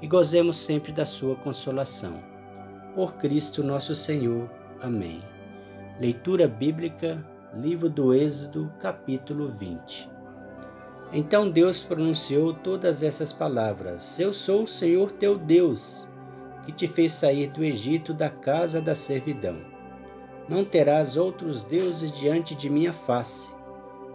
e gozemos sempre da sua consolação. Por Cristo nosso Senhor. Amém. Leitura bíblica, livro do Êxodo, capítulo 20. Então Deus pronunciou todas essas palavras: Eu sou o Senhor teu Deus, que te fez sair do Egito da casa da servidão. Não terás outros deuses diante de minha face.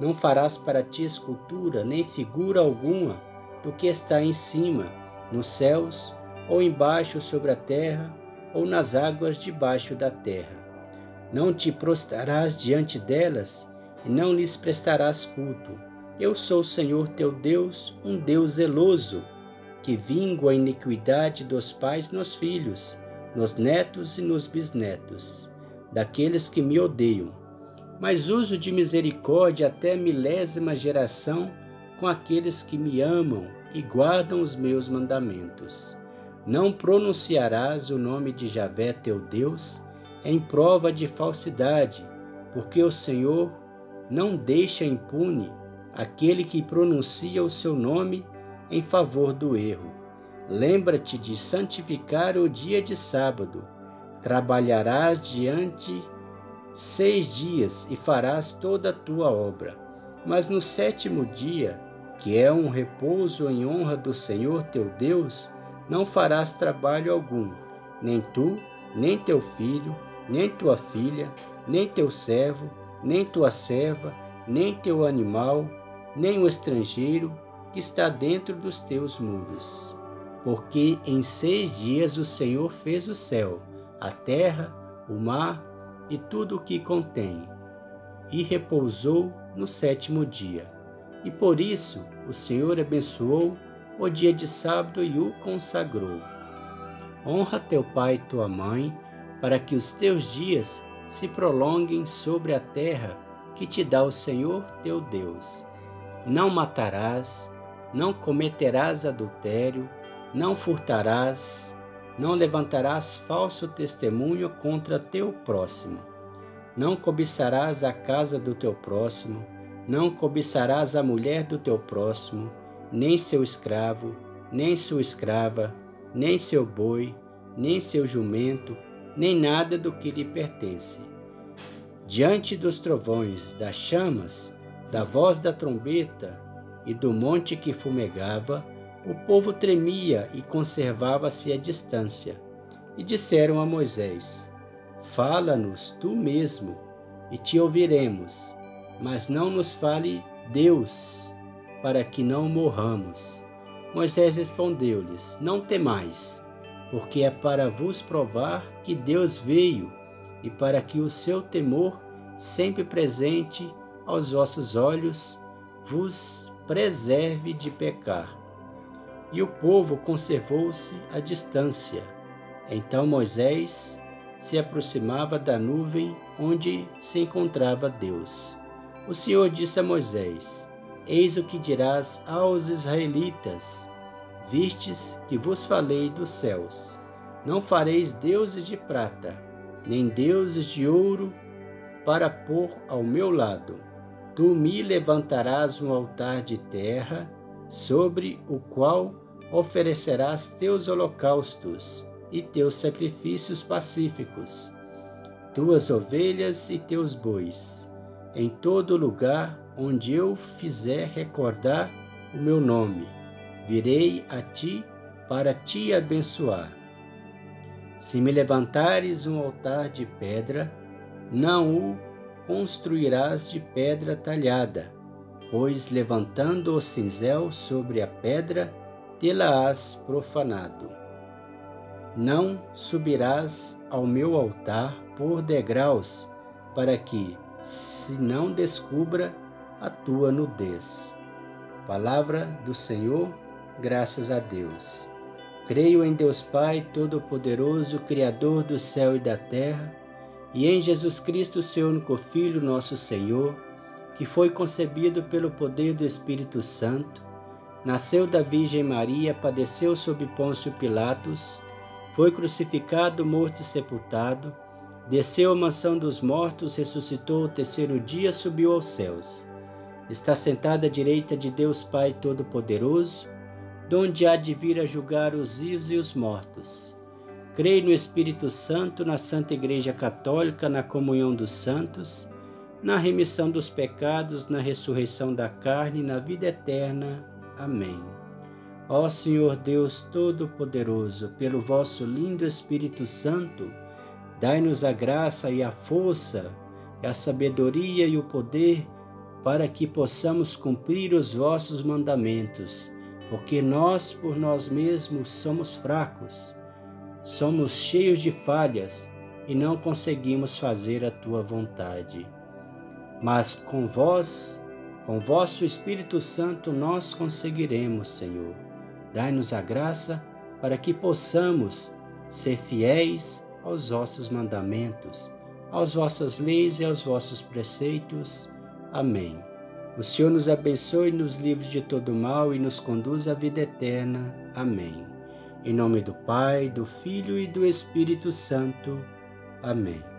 Não farás para ti escultura, nem figura alguma do que está em cima nos céus, ou embaixo sobre a terra, ou nas águas debaixo da terra. Não te prostrarás diante delas, e não lhes prestarás culto. Eu sou o Senhor teu Deus, um Deus zeloso, que vingo a iniquidade dos pais nos filhos, nos netos e nos bisnetos, daqueles que me odeiam. Mas uso de misericórdia até a milésima geração com aqueles que me amam e guardam os meus mandamentos. Não pronunciarás o nome de Javé teu Deus em prova de falsidade, porque o Senhor não deixa impune aquele que pronuncia o seu nome em favor do erro. Lembra-te de santificar o dia de sábado. Trabalharás diante seis dias e farás toda a tua obra. Mas no sétimo dia que é um repouso em honra do Senhor teu Deus, não farás trabalho algum, nem tu, nem teu filho, nem tua filha, nem teu servo, nem tua serva, nem teu animal, nem o estrangeiro que está dentro dos teus muros. Porque em seis dias o Senhor fez o céu, a terra, o mar e tudo o que contém, e repousou no sétimo dia. E por isso o Senhor abençoou o dia de sábado e o consagrou. Honra teu pai e tua mãe, para que os teus dias se prolonguem sobre a terra que te dá o Senhor teu Deus. Não matarás, não cometerás adultério, não furtarás, não levantarás falso testemunho contra teu próximo. Não cobiçarás a casa do teu próximo, não cobiçarás a mulher do teu próximo, nem seu escravo, nem sua escrava, nem seu boi, nem seu jumento, nem nada do que lhe pertence. Diante dos trovões, das chamas, da voz da trombeta e do monte que fumegava, o povo tremia e conservava-se à distância. E disseram a Moisés: Fala-nos tu mesmo, e te ouviremos mas não nos fale Deus, para que não morramos. Moisés respondeu-lhes: Não temais, porque é para vos provar que Deus veio e para que o seu temor, sempre presente aos vossos olhos, vos preserve de pecar. E o povo conservou-se à distância. Então Moisés se aproximava da nuvem onde se encontrava Deus. O Senhor disse a Moisés: Eis o que dirás aos israelitas: Vistes que vos falei dos céus. Não fareis deuses de prata, nem deuses de ouro, para pôr ao meu lado. Tu me levantarás um altar de terra, sobre o qual oferecerás teus holocaustos e teus sacrifícios pacíficos, tuas ovelhas e teus bois em todo lugar onde eu fizer recordar o meu nome. Virei a ti para te abençoar. Se me levantares um altar de pedra, não o construirás de pedra talhada, pois levantando o cinzel sobre a pedra, tê-la-ás profanado. Não subirás ao meu altar por degraus, para que, se não descubra a tua nudez. Palavra do Senhor, graças a Deus. Creio em Deus Pai Todo-Poderoso, Criador do céu e da terra, e em Jesus Cristo, seu único Filho, nosso Senhor, que foi concebido pelo poder do Espírito Santo, nasceu da Virgem Maria, padeceu sob Pôncio Pilatos, foi crucificado, morto e sepultado, desceu à mansão dos mortos, ressuscitou o terceiro dia, subiu aos céus. Está sentado à direita de Deus Pai Todo-Poderoso, donde há de vir a julgar os vivos e os mortos. Creio no Espírito Santo, na Santa Igreja Católica, na comunhão dos santos, na remissão dos pecados, na ressurreição da carne e na vida eterna. Amém. Ó Senhor Deus Todo-Poderoso, pelo vosso lindo Espírito Santo, dai-nos a graça e a força, a sabedoria e o poder para que possamos cumprir os vossos mandamentos porque nós por nós mesmos somos fracos, somos cheios de falhas e não conseguimos fazer a tua vontade. Mas com vós, com vosso Espírito Santo, nós conseguiremos, Senhor. Dai-nos a graça para que possamos ser fiéis aos vossos mandamentos, às vossas leis e aos vossos preceitos. Amém. O Senhor nos abençoe, nos livre de todo mal e nos conduz à vida eterna. Amém. Em nome do Pai, do Filho e do Espírito Santo. Amém.